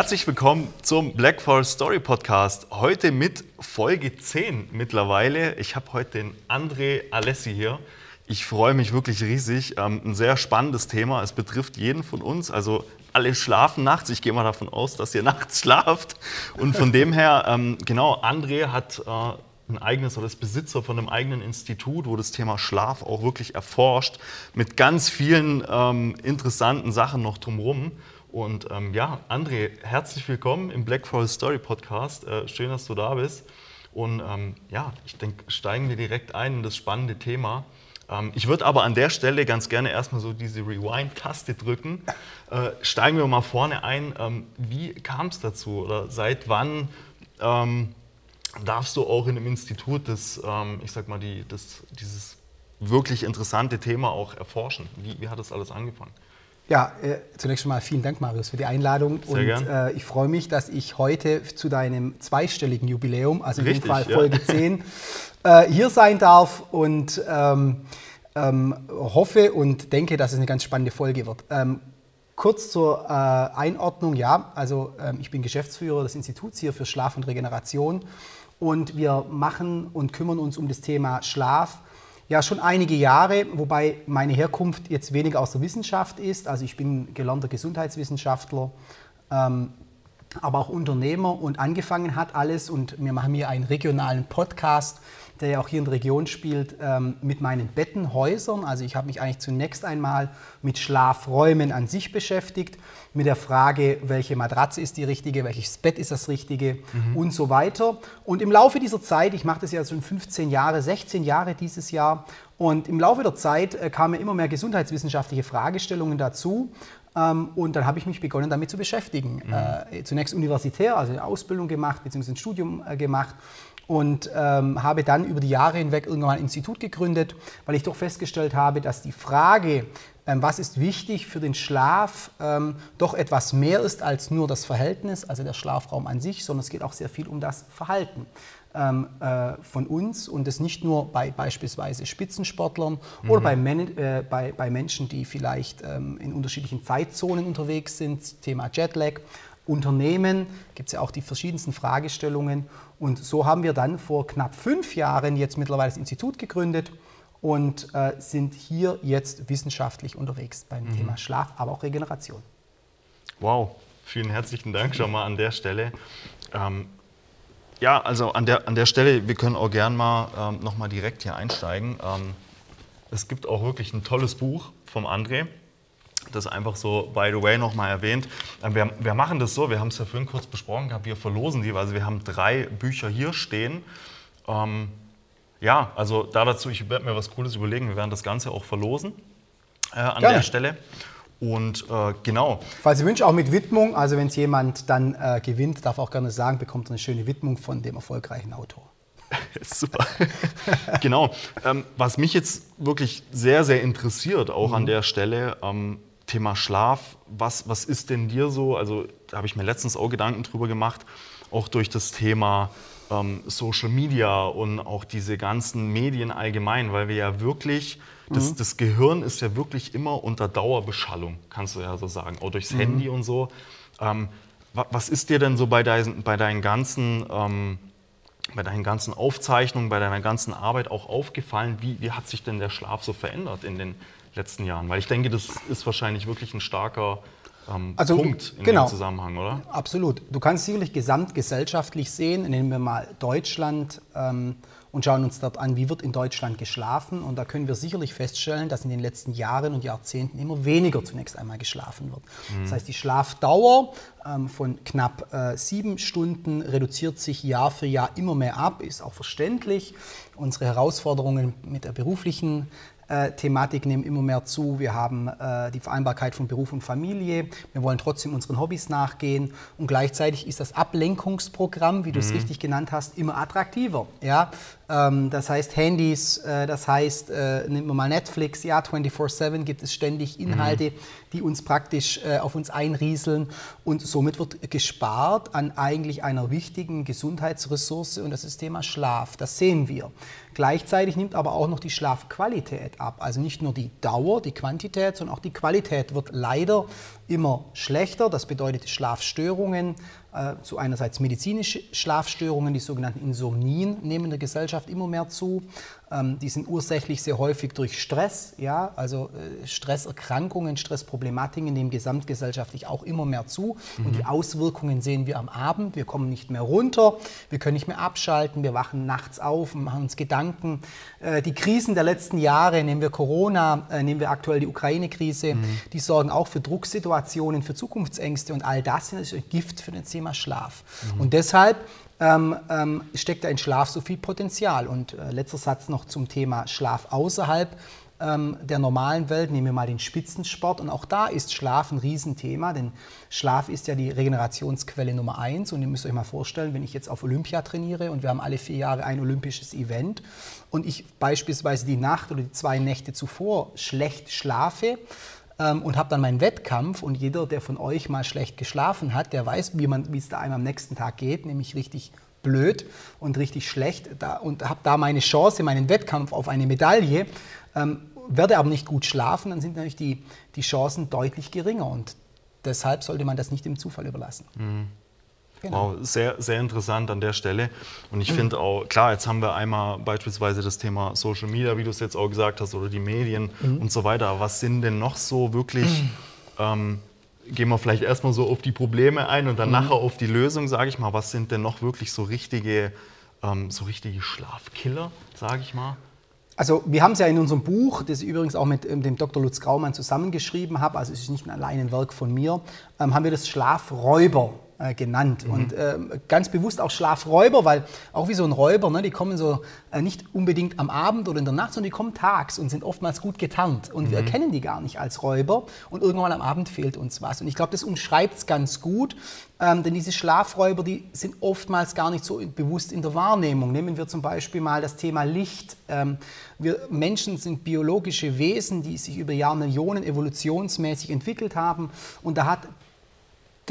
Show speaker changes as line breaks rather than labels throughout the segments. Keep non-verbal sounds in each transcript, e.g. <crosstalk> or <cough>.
Herzlich willkommen zum Black Forest Story Podcast. Heute mit Folge 10 mittlerweile. Ich habe heute den André Alessi hier. Ich freue mich wirklich riesig. Ähm, ein sehr spannendes Thema. Es betrifft jeden von uns. Also alle schlafen nachts. Ich gehe mal davon aus, dass ihr <laughs> nachts schlaft. Und von dem her, ähm, genau, André hat äh, ein eigenes oder ist Besitzer von einem eigenen Institut, wo das Thema Schlaf auch wirklich erforscht, mit ganz vielen ähm, interessanten Sachen noch drumherum. Und ähm, ja, André, herzlich willkommen im Black Forest Story Podcast. Äh, schön, dass du da bist. Und ähm, ja, ich denke, steigen wir direkt ein in das spannende Thema. Ähm, ich würde aber an der Stelle ganz gerne erstmal so diese Rewind-Taste drücken. Äh, steigen wir mal vorne ein. Ähm, wie kam es dazu oder seit wann ähm, darfst du auch in einem Institut das, ähm, ich sag mal, die, das, dieses wirklich interessante Thema auch erforschen? Wie, wie hat das alles angefangen?
Ja, äh, zunächst mal vielen Dank, Marius, für die Einladung.
Sehr
und
gern.
äh, ich freue mich, dass ich heute zu deinem zweistelligen Jubiläum, also in
Richtig,
dem Fall
ja.
Folge <laughs> 10, äh, hier sein darf und ähm, ähm, hoffe und denke, dass es eine ganz spannende Folge wird. Ähm, kurz zur äh, Einordnung, ja, also ähm, ich bin Geschäftsführer des Instituts hier für Schlaf und Regeneration und wir machen und kümmern uns um das Thema Schlaf ja, schon einige Jahre, wobei meine Herkunft jetzt weniger aus der Wissenschaft ist. Also ich bin gelernter Gesundheitswissenschaftler, ähm, aber auch Unternehmer und angefangen hat alles und wir machen hier einen regionalen Podcast, der ja auch hier in der Region spielt, ähm, mit meinen Bettenhäusern. Also ich habe mich eigentlich zunächst einmal mit Schlafräumen an sich beschäftigt, mit der Frage, welche Matratze ist die richtige, welches Bett ist das richtige und so weiter. Und im Laufe dieser Zeit, ich mache das ja schon 15 Jahre, 16 Jahre dieses Jahr, und im Laufe der Zeit äh, kamen immer mehr gesundheitswissenschaftliche Fragestellungen dazu. Ähm, und dann habe ich mich begonnen, damit zu beschäftigen. Äh, zunächst universitär, also eine Ausbildung gemacht, beziehungsweise ein Studium äh, gemacht und ähm, habe dann über die Jahre hinweg irgendwann ein Institut gegründet, weil ich doch festgestellt habe, dass die Frage, ähm, was ist wichtig für den Schlaf, ähm, doch etwas mehr ist als nur das Verhältnis, also der Schlafraum an sich, sondern es geht auch sehr viel um das Verhalten ähm, äh, von uns und das nicht nur bei beispielsweise Spitzensportlern oder bei, Men äh, bei, bei Menschen, die vielleicht ähm, in unterschiedlichen Zeitzonen unterwegs sind, Thema Jetlag. Unternehmen gibt es ja auch die verschiedensten Fragestellungen. Und so haben wir dann vor knapp fünf Jahren jetzt mittlerweile das Institut gegründet und äh, sind hier jetzt wissenschaftlich unterwegs beim Thema Schlaf, aber auch Regeneration.
Wow, vielen herzlichen Dank schon mal an der Stelle. Ähm, ja, also an der, an der Stelle, wir können auch gern mal ähm, noch mal direkt hier einsteigen. Ähm, es gibt auch wirklich ein tolles Buch vom André. Das einfach so, by the way, noch mal erwähnt. Ähm, Wir, wir machen das so, wir haben es ja vorhin kurz besprochen gehabt, wir verlosen die, also wir haben drei Bücher hier stehen. Ähm, ja, also da dazu, ich werde mir was Cooles überlegen, wir werden das Ganze auch verlosen äh, an
Gerne.
der Stelle. Und äh, genau,
Falls ihr wünscht, auch mit Widmung, also wenn es jemand dann äh, gewinnt, darf auch gerne sagen, bekommt er eine schöne Widmung von dem erfolgreichen Autor. <laughs>
Super. <laughs> genau. Ähm, was mich jetzt wirklich sehr, sehr interessiert, auch an der Stelle, ähm, Thema Schlaf. Was, was ist denn dir so? Also, da habe ich mir letztens auch Gedanken drüber gemacht, auch durch das Thema ähm, Social Media und auch diese ganzen Medien allgemein, weil wir ja wirklich, das, das Gehirn ist ja wirklich immer unter Dauerbeschallung, kannst du ja so sagen, auch durchs Handy und so. Ähm, wa- was ist dir denn so bei, dein, bei deinen ganzen ähm, bei deinen ganzen Aufzeichnungen, bei deiner ganzen Arbeit auch aufgefallen, wie, wie hat sich denn der Schlaf so verändert in den letzten Jahren? Weil ich denke, das ist wahrscheinlich wirklich ein starker ähm,
Also,
Punkt in
genau.
dem Zusammenhang, oder?
Absolut. Du kannst sicherlich gesamtgesellschaftlich sehen, nehmen wir mal Deutschland ähm, und schauen uns dort an, wie wird in Deutschland geschlafen. Und da können wir sicherlich feststellen, dass in den letzten Jahren und Jahrzehnten immer weniger zunächst einmal geschlafen wird. Das heißt, die Schlafdauer ähm, von knapp äh, sieben Stunden reduziert sich Jahr für Jahr immer mehr ab, ist auch verständlich. Unsere Herausforderungen mit der beruflichen äh, Thematik nehmen immer mehr zu. Wir haben äh, die Vereinbarkeit von Beruf und Familie. Wir wollen trotzdem unseren Hobbys nachgehen. Und gleichzeitig ist das Ablenkungsprogramm, wie du es richtig genannt hast, immer attraktiver. Ja? Ähm, das heißt Handys, äh, das heißt, äh, nehmen wir mal Netflix, ja, 24-7 gibt es ständig Inhalte, die uns praktisch äh, auf uns einrieseln. Und somit wird gespart an eigentlich einer wichtigen Gesundheitsressource und das ist das Thema Schlaf. Das sehen wir. Gleichzeitig nimmt aber auch noch die Schlafqualität ab. Also nicht nur die Dauer, die Quantität, sondern auch die Qualität wird leider immer schlechter. Das bedeutet Schlafstörungen, äh, zu einerseits medizinische Schlafstörungen, die sogenannten Insomnien nehmen in der Gesellschaft immer mehr zu. Ähm, die sind ursächlich sehr häufig durch Stress, ja, also äh, Stresserkrankungen, Stressproblematiken nehmen gesamtgesellschaftlich auch immer mehr zu. Mhm. Und die Auswirkungen sehen wir am Abend. Wir kommen nicht mehr runter, wir können nicht mehr abschalten, wir wachen nachts auf und machen uns Gedanken. Äh, die Krisen der letzten Jahre, nehmen wir Corona, äh, nehmen wir aktuell die Ukraine-Krise, mhm. die sorgen auch für Drucksituationen, für Zukunftsängste und all das ist Gift für Thema Thema Schlaf. Mhm. Und deshalb ähm, ähm, steckt da in Schlaf so viel Potenzial. Und äh, letzter Satz noch zum Thema Schlaf außerhalb ähm, der normalen Welt. Nehmen wir mal den Spitzensport. Und auch da ist Schlaf ein Riesenthema, denn Schlaf ist ja die Regenerationsquelle Nummer eins. Und ihr müsst euch mal vorstellen, wenn ich jetzt auf Olympia trainiere und wir haben alle vier Jahre ein olympisches Event und ich beispielsweise die Nacht oder die zwei Nächte zuvor schlecht schlafe, ähm, und habe dann meinen Wettkampf. Und jeder, der von euch mal schlecht geschlafen hat, der weiß, wie es da einem am nächsten Tag geht, nämlich richtig blöd und richtig schlecht. Da, und habe da meine Chance, meinen Wettkampf auf eine Medaille. Ähm, werde aber nicht gut schlafen, dann sind natürlich die, die Chancen deutlich geringer. Und deshalb sollte man das nicht dem Zufall überlassen.
Mhm. Genau. Wow, sehr, sehr interessant an der Stelle. Und ich mhm. finde auch, klar, jetzt haben wir einmal beispielsweise das Thema Social Media, wie du es jetzt auch gesagt hast, oder die Medien mhm. und so weiter. Was sind denn noch so wirklich, mhm. ähm, gehen wir vielleicht erstmal so auf die Probleme ein und dann mhm. nachher auf die Lösung, sage ich mal. Was sind denn noch wirklich so richtige, ähm, so richtige Schlafkiller, sage ich mal?
Also wir haben es ja in unserem Buch, das ich übrigens auch mit ähm, dem Dr. Lutz Graumann zusammengeschrieben habe, also es ist nicht allein ein Werk von mir, ähm, haben wir das Schlafräuber äh, genannt. Mhm. Und äh, ganz bewusst auch Schlafräuber, weil auch wie so ein Räuber, ne, die kommen so äh, nicht unbedingt am Abend oder in der Nacht, sondern die kommen tags und sind oftmals gut getarnt. Und mhm. wir erkennen die gar nicht als Räuber und irgendwann am Abend fehlt uns was. Und ich glaube, das umschreibt es ganz gut, ähm, denn diese Schlafräuber, die sind oftmals gar nicht so bewusst in der Wahrnehmung. Nehmen wir zum Beispiel mal das Thema Licht. Ähm, wir Menschen sind biologische Wesen, die sich über Jahrmillionen evolutionsmäßig entwickelt haben. Und da hat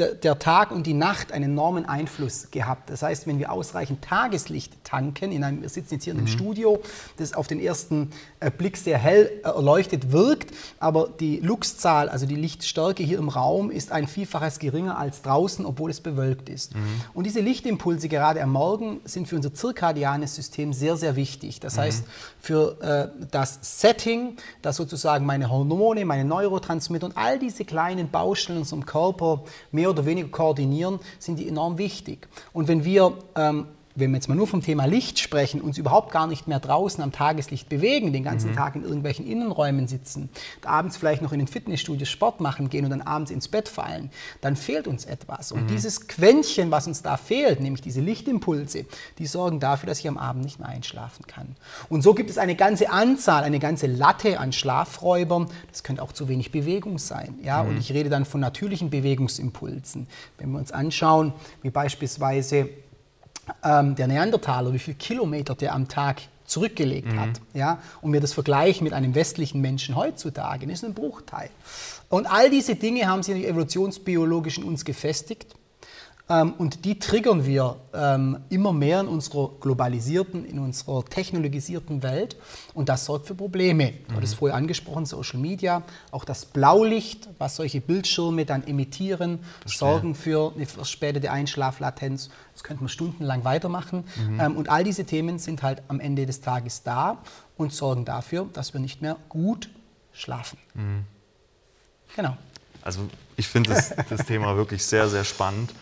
der Tag und die Nacht einen enormen Einfluss gehabt. Das heißt, wenn wir ausreichend Tageslicht tanken, in einem, wir sitzen jetzt hier in einem mhm. Studio, das auf den ersten äh, Blick sehr hell äh, erleuchtet wirkt, aber die Luxzahl, also die Lichtstärke hier im Raum, ist ein Vielfaches geringer als draußen, obwohl es bewölkt ist. Mhm. Und diese Lichtimpulse gerade am Morgen sind für unser zirkadianes System sehr, sehr wichtig. Das mhm. heißt, für äh, das Setting, das sozusagen meine Hormone, meine Neurotransmitter und all diese kleinen Baustellen in unserem Körper mehr oder weniger koordinieren, sind die enorm wichtig. Und wenn wir ähm, wenn wir jetzt mal nur vom Thema Licht sprechen, uns überhaupt gar nicht mehr draußen am Tageslicht bewegen, den ganzen mhm. Tag in irgendwelchen Innenräumen sitzen, abends vielleicht noch in den Fitnessstudios Sport machen gehen und dann abends ins Bett fallen, dann fehlt uns etwas. Und mhm. dieses Quäntchen, was uns da fehlt, nämlich diese Lichtimpulse, die sorgen dafür, dass ich am Abend nicht mehr einschlafen kann. Und so gibt es eine ganze Anzahl, eine ganze Latte an Schlafräubern. Das könnte auch zu wenig Bewegung sein. Ja? Mhm. Und ich rede dann von natürlichen Bewegungsimpulsen. Wenn wir uns anschauen, wie beispielsweise ähm, der Neandertaler, wie viele Kilometer der am Tag zurückgelegt mhm. hat, ja, und wir das vergleichen mit einem westlichen Menschen heutzutage, das ist ein Bruchteil. Und all diese Dinge haben sich evolutionsbiologisch in uns gefestigt. Ähm, und die triggern wir ähm, immer mehr in unserer globalisierten, in unserer technologisierten Welt. Und das sorgt für Probleme. Mhm. Ich habe das vorher angesprochen, Social Media, auch das Blaulicht, was solche Bildschirme dann emittieren, sorgen für eine verspätete Einschlaflatenz. Das könnte man stundenlang weitermachen. Mhm. Ähm, und all diese Themen sind halt am Ende des Tages da und sorgen dafür, dass wir nicht mehr gut schlafen. Mhm.
Genau. Also ich finde das, <laughs> das Thema wirklich sehr, sehr spannend.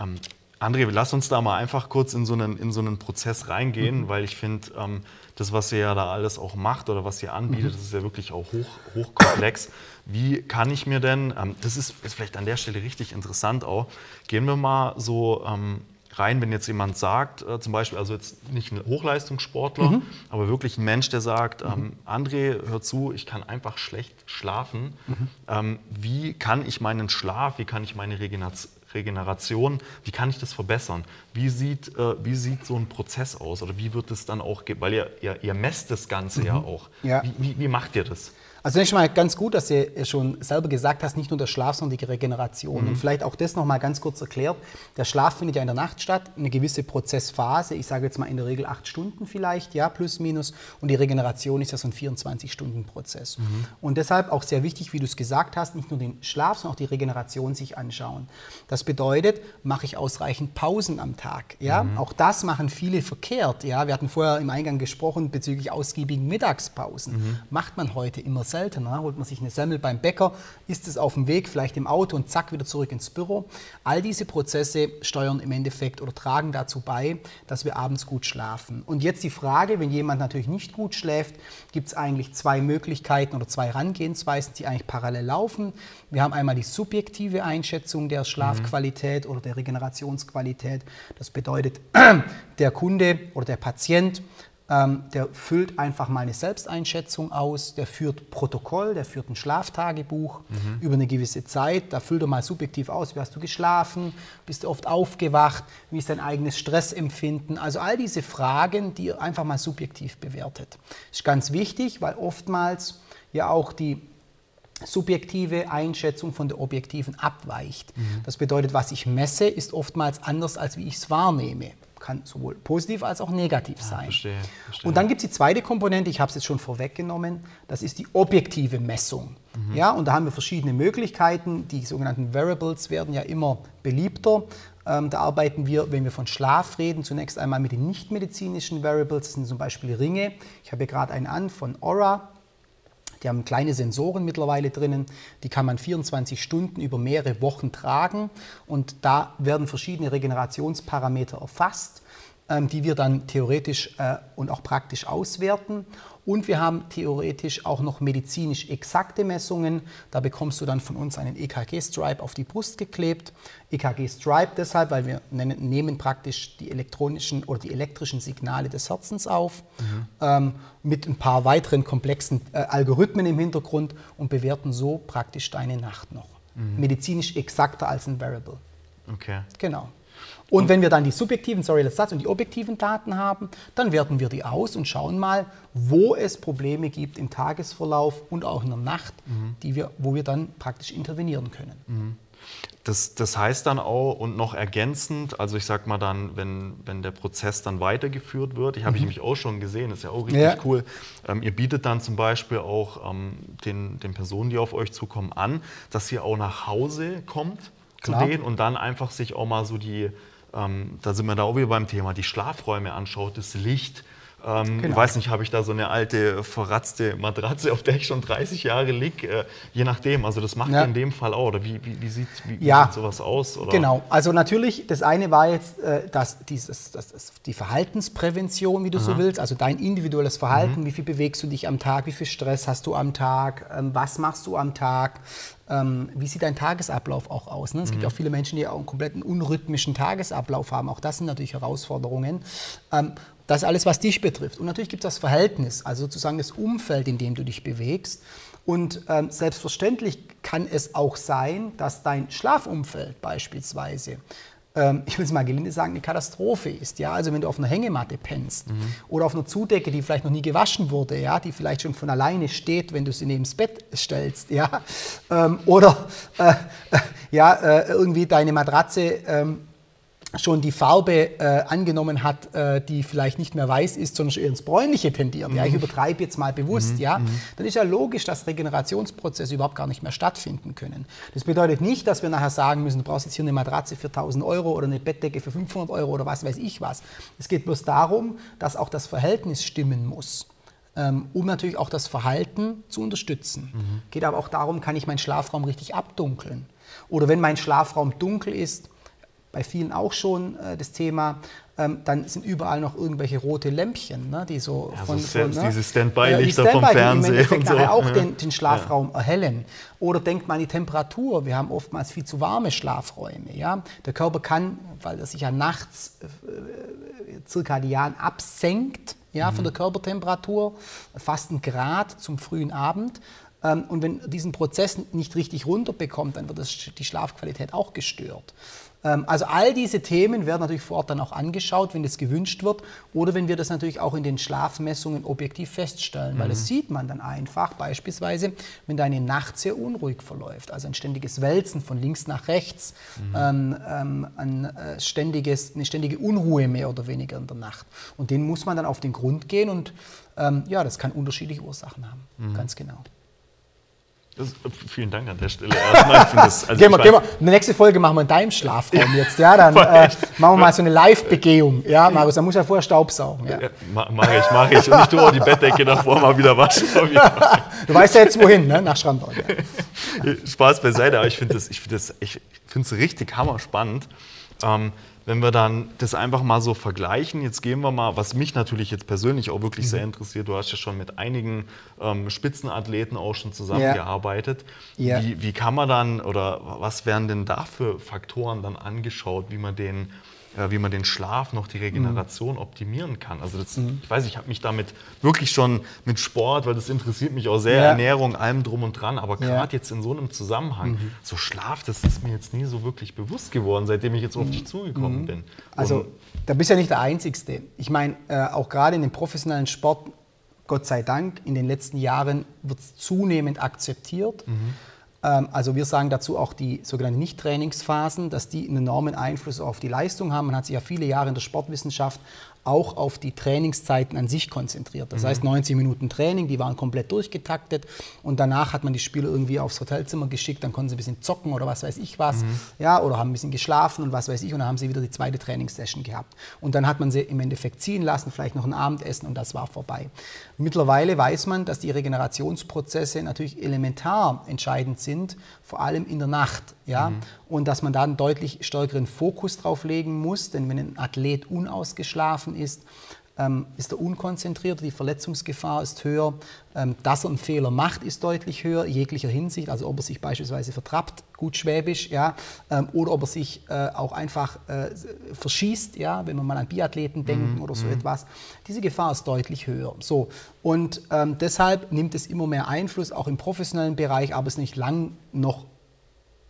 Ähm, André, lass uns da mal einfach kurz in so einen, in so einen Prozess reingehen, mhm. weil ich finde, ähm, das, was ihr ja da alles auch macht oder was ihr anbietet, mhm. das ist ja wirklich auch hoch, hochkomplex. Wie kann ich mir denn, ähm, das ist, ist, vielleicht an der Stelle richtig interessant auch, gehen wir mal so ähm, rein, wenn jetzt jemand sagt, äh, zum Beispiel, also jetzt nicht ein Hochleistungssportler, mhm. aber wirklich ein Mensch, der sagt, mhm. ähm, André, hör zu, ich kann einfach schlecht schlafen. Mhm. Ähm, wie kann ich meinen Schlaf, wie kann ich meine Regeneration Regeneration, wie kann ich das verbessern? Wie sieht, äh, wie sieht so ein Prozess aus oder wie wird es dann auch, weil ihr, ihr, ihr messt das Ganze mhm. ja auch. Ja. Wie, wie, wie, macht ihr das?
Also zunächst mal ganz gut, dass du schon selber gesagt hast, nicht nur der Schlaf, sondern die Regeneration. Mhm. Und vielleicht auch das nochmal ganz kurz erklärt. Der Schlaf findet ja in der Nacht statt, eine gewisse Prozessphase, ich sage jetzt mal in der Regel acht Stunden vielleicht, ja, plus minus. Und die Regeneration ist ja so ein 24-Stunden-Prozess. Mhm. Und deshalb auch sehr wichtig, wie du es gesagt hast, nicht nur den Schlaf, sondern auch die Regeneration sich anschauen. Das bedeutet, mache ich ausreichend Pausen am Tag. Ja? Mhm. Auch das machen viele verkehrt. Ja? Wir hatten vorher im Eingang gesprochen bezüglich ausgiebigen Mittagspausen. Mhm. Macht man heute immer selbst seltener. Holt man sich eine Semmel beim Bäcker, isst es auf dem Weg, vielleicht im Auto und zack wieder zurück ins Büro. All diese Prozesse steuern im Endeffekt oder tragen dazu bei, dass wir abends gut schlafen. Und jetzt die Frage, wenn jemand natürlich nicht gut schläft, gibt es eigentlich zwei Möglichkeiten oder zwei Herangehensweisen, die eigentlich parallel laufen. Wir haben einmal die subjektive Einschätzung der Schlafqualität mhm. oder der Regenerationsqualität. Das bedeutet, <clears throat> der Kunde oder der Patient ähm, der füllt einfach mal eine Selbsteinschätzung aus, der führt Protokoll, der führt ein Schlaftagebuch mhm. über eine gewisse Zeit. Da füllt er mal subjektiv aus, wie hast du geschlafen, bist du oft aufgewacht, wie ist dein eigenes Stressempfinden. Also all diese Fragen, die er einfach mal subjektiv bewertet. Das ist ganz wichtig, weil oftmals ja auch die subjektive Einschätzung von der objektiven abweicht. Mhm. Das bedeutet, was ich messe, ist oftmals anders, als wie ich es wahrnehme kann sowohl positiv als auch negativ sein. Ja, verstehe, verstehe. Und dann gibt es die zweite Komponente, ich habe es jetzt schon vorweggenommen, das ist die objektive Messung. Mhm. Ja, und da haben wir verschiedene Möglichkeiten. Die sogenannten Variables werden ja immer beliebter. Ähm, da arbeiten wir, wenn wir von Schlaf reden, zunächst einmal mit den nichtmedizinischen Variables. Das sind zum Beispiel Ringe. Ich habe hier gerade einen an von Aura. Die haben kleine Sensoren mittlerweile drinnen, die kann man 24 Stunden über mehrere Wochen tragen. Und da werden verschiedene Regenerationsparameter erfasst, die wir dann theoretisch äh, und auch praktisch auswerten. Und wir haben theoretisch auch noch medizinisch exakte Messungen. Da bekommst du dann von uns einen EKG-Stripe auf die Brust geklebt. EKG-Stripe deshalb, weil wir nehmen praktisch die elektronischen oder die elektrischen Signale des Herzens auf mhm. ähm, mit ein paar weiteren komplexen äh, Algorithmen im Hintergrund und bewerten so praktisch deine Nacht noch. Mhm. Medizinisch exakter als ein Variable.
Okay.
Genau. Und wenn wir dann die subjektiven, sorry, das Satz und die objektiven Daten haben, dann werten wir die aus und schauen mal, wo es Probleme gibt im Tagesverlauf und auch in der Nacht, mhm. die wir, wo wir dann praktisch intervenieren können. Mhm.
Das, das, heißt dann auch und noch ergänzend, also ich sag mal dann, wenn, wenn der Prozess dann weitergeführt wird, ich habe mhm. ich nämlich auch schon gesehen, das ist ja auch richtig ja. cool. Ähm, ihr bietet dann zum Beispiel auch ähm, den, den Personen, die auf euch zukommen, an, dass ihr auch nach Hause kommt zu denen und dann einfach sich auch mal so die ähm, da sind wir da auch wieder beim Thema, die Schlafräume anschaut, das Licht. Ähm, genau. Ich weiß nicht, habe ich da so eine alte, verratzte Matratze, auf der ich schon 30 Jahre liege? Äh, je nachdem, also das macht ja. in dem Fall auch. Oder wie, wie, wie, sieht, wie,
ja.
sieht sowas aus? Oder?
Genau, also natürlich, das eine war jetzt äh, dass dieses, das, das, die Verhaltensprävention, wie du Aha. so willst, also dein individuelles Verhalten, mhm. wie viel bewegst du dich am Tag, wie viel Stress hast du am Tag, ähm, was machst du am Tag, ähm, wie sieht dein Tagesablauf auch aus? Ne? Es mhm. gibt auch viele Menschen, die auch einen kompletten unrhythmischen Tagesablauf haben. Auch das sind natürlich Herausforderungen. Ähm, das ist alles, was dich betrifft. Und natürlich gibt es das Verhältnis, also sozusagen das Umfeld, in dem du dich bewegst. Und ähm, selbstverständlich kann es auch sein, dass dein Schlafumfeld beispielsweise ähm, ich will es mal gelinde sagen, eine Katastrophe ist. Ja? Also wenn du auf einer Hängematte pennst mhm. oder auf einer Zudecke, die vielleicht noch nie gewaschen wurde, ja? die vielleicht schon von alleine steht, wenn du sie neben das Bett stellst, ja? Ähm, oder äh, äh, ja, äh, irgendwie deine Matratze ähm, schon die Farbe äh, angenommen hat, äh, die vielleicht nicht mehr weiß ist, sondern schon eher ins Bräunliche tendiert, mhm. ja, ich mhm. übertreibe jetzt mal bewusst, mhm. ja, mhm. dann ist ja logisch, dass Regenerationsprozesse überhaupt gar nicht mehr stattfinden können. Das bedeutet nicht, dass wir nachher sagen müssen, du brauchst jetzt hier eine Matratze für 1000 Euro oder eine Bettdecke für 500 Euro oder was weiß ich was. Es geht bloß darum, dass auch das Verhältnis stimmen muss ähm, um natürlich auch das Verhalten zu unterstützen. Mhm. Geht aber auch darum, kann ich meinen Schlafraum richtig abdunkeln? Oder wenn mein Schlafraum dunkel ist, bei vielen auch schon äh, das Thema. Ähm, dann sind überall noch irgendwelche rote Lämpchen, ne, die so
ja, von, so von ne, diese Standby-Lichter Standby vom Fernseher
und so. auch ja. den, den, Schlafraum ja. erhellen. Oder denkt man an die Temperatur. Wir haben oftmals viel zu warme Schlafräume. Ja? Der Körper kann, weil er sich ja nachts äh, zirkadian absenkt, ja, mhm. von der Körpertemperatur, fast ein Grad zum frühen Abend, Ähm, und wenn diesen Prozess nicht richtig runterbekommt, dann wird das, die Schlafqualität auch gestört. Ähm, also all diese Themen werden natürlich vor Ort dann auch angeschaut, wenn das gewünscht wird oder wenn wir das natürlich auch in den Schlafmessungen objektiv feststellen, mhm. weil das sieht man dann einfach beispielsweise, wenn deine Nacht sehr unruhig verläuft, also ein ständiges Wälzen von links nach rechts, mhm. ähm, ähm ein, äh, ständiges, eine ständige Unruhe mehr oder weniger in der Nacht. Und den muss man dann auf den Grund gehen und ähm, ja, das kann unterschiedliche Ursachen haben, mhm. ganz genau.
Das, vielen Dank an der Stelle erstmal.
Das, also <laughs> gehen wir, gehen wir. Die nächste Folge machen wir in deinem Schlafraum jetzt. Ja, dann <laughs> äh, machen wir mal so eine Live-Begehung. Ja, Marius, dann muss ja vorher Staubsaugen. Ja. Ja,
mache ich, mache ich. Und ich tue auch die Bettdecke <laughs> davor mal wieder waschen.
du weißt ja jetzt wohin, ne? nach Schramberg.
Ja. Spaß beiseite, aber ich finde es find ich find richtig hammerspannend. Ähm, wenn wir dann das einfach mal so vergleichen, jetzt gehen wir mal, was mich natürlich jetzt persönlich auch wirklich mhm. sehr interessiert, du hast ja schon mit einigen ähm, Spitzenathleten auch schon zusammengearbeitet. Ja. Wie, wie kann man dann oder was werden denn da für Faktoren dann angeschaut, wie man den äh, wie man den Schlaf noch die Regeneration mhm. optimieren kann. Also das, mhm. ich weiß, ich habe mich damit wirklich schon mit Sport, weil das interessiert mich auch sehr, ja. Ernährung, allem drum und dran, aber gerade ja. jetzt in so einem Zusammenhang, mhm. so Schlaf, das ist mir jetzt nie so wirklich bewusst geworden, seitdem ich jetzt auf dich mhm. zugekommen bin.
Also und da bist ja nicht der Einzigste. Ich meine, äh, auch gerade in dem professionellen Sport, Gott sei Dank, in den letzten Jahren wird es zunehmend akzeptiert. Mhm also wir sagen dazu auch die sogenannten Nicht-Trainingsphasen, dass die einen enormen Einfluss auf die Leistung haben. Man hat sich ja viele Jahre in der Sportwissenschaft auch auf die Trainingszeiten an sich konzentriert. Das mhm. heißt 90 Minuten Training, die waren komplett durchgetaktet und danach hat man die Spieler irgendwie aufs Hotelzimmer geschickt, dann konnten sie ein bisschen zocken oder was weiß ich was, mhm. ja, oder haben ein bisschen geschlafen und was weiß ich und dann haben sie wieder die zweite Trainingssession gehabt. Und dann hat man sie im Endeffekt ziehen lassen, vielleicht noch ein Abendessen und das war vorbei. Mittlerweile weiß man, dass die Regenerationsprozesse natürlich elementar entscheidend sind, vor allem in der Nacht, ja, mhm. und dass man da einen deutlich stärkeren Fokus drauf legen muss, denn wenn ein Athlet unausgeschlafen ist, ähm, ist er unkonzentriert, die Verletzungsgefahr ist höher, ähm, dass er einen Fehler macht, ist deutlich höher, jeglicher Hinsicht, also ob er sich beispielsweise vertrappt, gut schwäbisch, ja, ähm, oder ob er sich äh, auch einfach äh, verschießt, ja, wenn wir mal an Biathleten mhm, denken mhm. oder so mhm. etwas. Diese Gefahr ist deutlich höher. So, und deshalb nimmt es immer mehr Einfluss, auch im professionellen Bereich, aber es ist nicht lang noch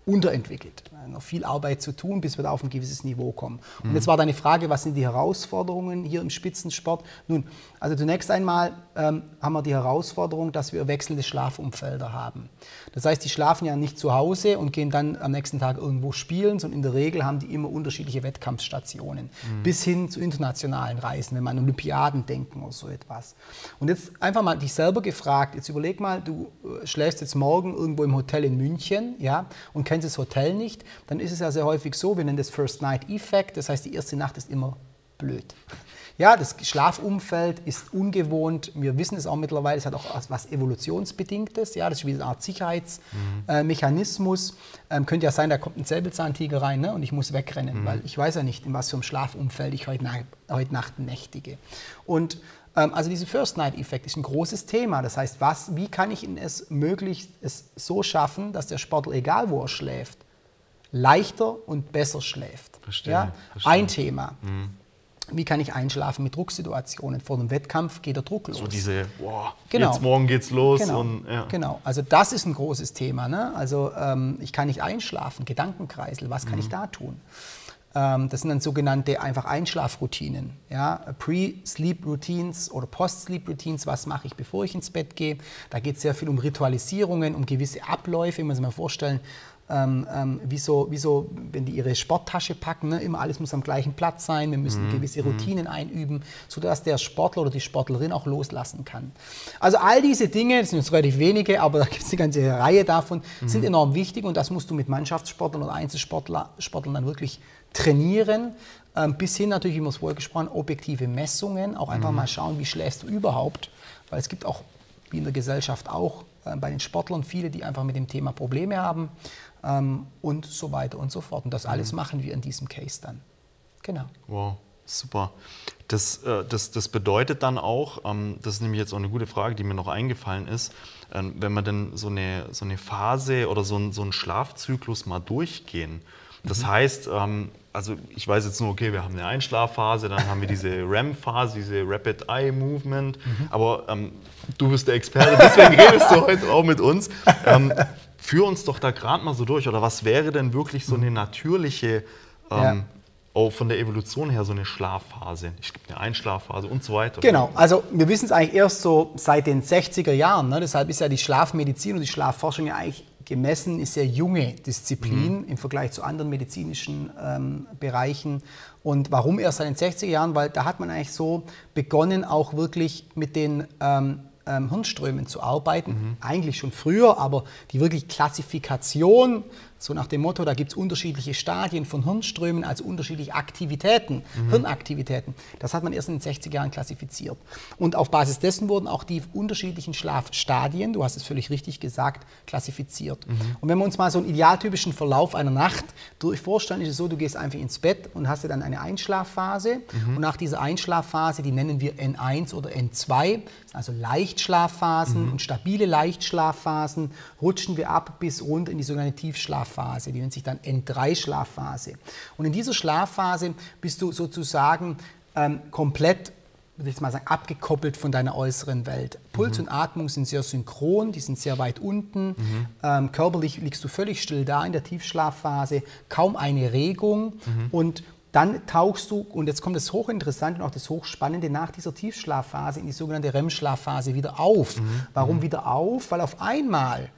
unterentwickelt. Noch viel Arbeit zu tun, bis wir da auf ein gewisses Niveau kommen. Und jetzt war deine Frage, was sind die Herausforderungen hier im Spitzensport? Nun, also zunächst einmal ähm, haben wir die Herausforderung, dass wir wechselnde Schlafumfelder haben. Das heißt, die schlafen ja nicht zu Hause und gehen dann am nächsten Tag irgendwo spielen, sondern in der Regel haben die immer unterschiedliche Wettkampfstationen, mhm. bis hin zu internationalen Reisen, wenn man an Olympiaden denken oder so etwas. Und jetzt einfach mal dich selber gefragt, jetzt überleg mal, du äh, schläfst jetzt morgen irgendwo im Hotel in München ja, und kennst das Hotel nicht, dann ist es ja sehr häufig so, wir nennen das First Night Effect, das heißt, die erste Nacht ist immer blöd. <laughs> Ja, das Schlafumfeld ist ungewohnt. Wir wissen es auch mittlerweile, es hat auch was Evolutionsbedingtes. Ja, das ist wie eine Art Sicherheitsmechanismus. Mhm. Ähm, könnte ja sein, da kommt ein Säbelzahntiger rein ne, und ich muss wegrennen, mhm. weil ich weiß ja nicht, in was für einem Schlafumfeld ich heute, heute Nacht nächtige. Und also dieser First-Night-Effekt ist ein großes Thema. Das heißt, was, wie kann ich es möglichst es so schaffen, dass der Sportler, egal wo er schläft, leichter und besser schläft. Verstehe, ja? Verstehe. Ein Thema. Mhm. Wie kann ich einschlafen mit Drucksituationen? Vor einem Wettkampf geht der Druck los.
So diese, boah, genau. jetzt morgen geht's los.
Genau,
und,
ja. genau. also das ist ein großes Thema. Ne? Also ähm, ich kann nicht einschlafen, Gedankenkreisel, was kann mhm. ich da tun? Ähm, das sind dann sogenannte einfach Einschlafroutinen. Ja? Pre-Sleep-Routines oder Post-Sleep-Routines, was mache ich, bevor ich ins Bett gehe? Da geht es sehr viel um Ritualisierungen, um gewisse Abläufe. Ich muss mir vorstellen, ähm, ähm, wie, so, wie so, wenn die ihre Sporttasche packen, ne? immer alles muss am gleichen Platz sein, wir müssen mhm. gewisse mhm. Routinen einüben, sodass der Sportler oder die Sportlerin auch loslassen kann. Also all diese Dinge, das sind jetzt relativ wenige, aber da gibt es eine ganze Reihe davon, mhm. sind enorm wichtig und das musst du mit Mannschaftssportlern oder Einzelsportlern dann wirklich trainieren, ähm, bis hin natürlich, wie wir es vorher gesprochen objektive Messungen, auch einfach mhm. mal schauen, wie schläfst du überhaupt, weil es gibt auch, wie in der Gesellschaft auch, bei den Sportlern viele, die einfach mit dem Thema Probleme haben ähm, und so weiter und so fort. Und das mhm. alles machen wir in diesem Case dann. Genau.
Wow, super. Das, äh, das, das bedeutet dann auch, ähm, das ist nämlich jetzt auch eine gute Frage, die mir noch eingefallen ist, ähm, wenn wir denn so eine, so eine Phase oder so, ein, so einen Schlafzyklus mal durchgehen, Das mhm. heißt, ähm, also ich weiß jetzt nur, okay, wir haben eine Einschlafphase, dann haben wir diese <laughs> REM-Phase, diese Rapid Eye Movement. Mhm. Aber ähm, du bist der Experte, deswegen <laughs> redest du heute auch mit uns. Ähm, führ uns doch da gerade mal so durch. Oder was wäre denn wirklich so eine natürliche, ähm, ja. auch von der Evolution her, so eine Schlafphase? Ich gibt eine Einschlafphase und so weiter.
Genau, also wir wissen es eigentlich erst so seit den 60er Jahren. Ne? Deshalb ist ja die Schlafmedizin und die Schlafforschung ja eigentlich gemessen ist sehr junge Disziplin mhm. im Vergleich zu anderen medizinischen ähm, Bereichen. Und warum erst seit den 60er Jahren? Weil da hat man eigentlich so begonnen, auch wirklich mit den ähm, ähm, Hirnströmen zu arbeiten. Mhm. Eigentlich schon früher, aber die wirklich Klassifikation so nach dem Motto, da gibt es unterschiedliche Stadien von Hirnströmen, also unterschiedliche Aktivitäten, mhm. Hirnaktivitäten. Das hat man erst in den 60er Jahren klassifiziert. Und auf Basis dessen wurden auch die unterschiedlichen Schlafstadien, du hast es völlig richtig gesagt, klassifiziert. Mhm. Und wenn wir uns mal so einen idealtypischen Verlauf einer Nacht durch vorstellen, ist es so, du gehst einfach ins Bett und hast dann eine Einschlafphase. Mhm. Und nach dieser Einschlafphase, die nennen wir N1 oder N2, das sind also Leichtschlafphasen mhm. und stabile Leichtschlafphasen, rutschen wir ab bis runter in die sogenannte Tiefschlafphase. Schlafphase, die nennt sich dann N3-Schlafphase. Und in dieser Schlafphase bist du sozusagen ähm, komplett würde ich mal sagen, abgekoppelt von deiner äußeren Welt. Puls mhm. und Atmung sind sehr synchron, die sind sehr weit unten. Mhm. Ähm, körperlich liegst du völlig still da in der Tiefschlafphase, kaum eine Regung. Mhm. Und dann tauchst du, und jetzt kommt das Hochinteressante und auch das Hochspannende, nach dieser Tiefschlafphase in die sogenannte REM-Schlafphase wieder auf. Mhm. Warum mhm. wieder auf? Weil auf einmal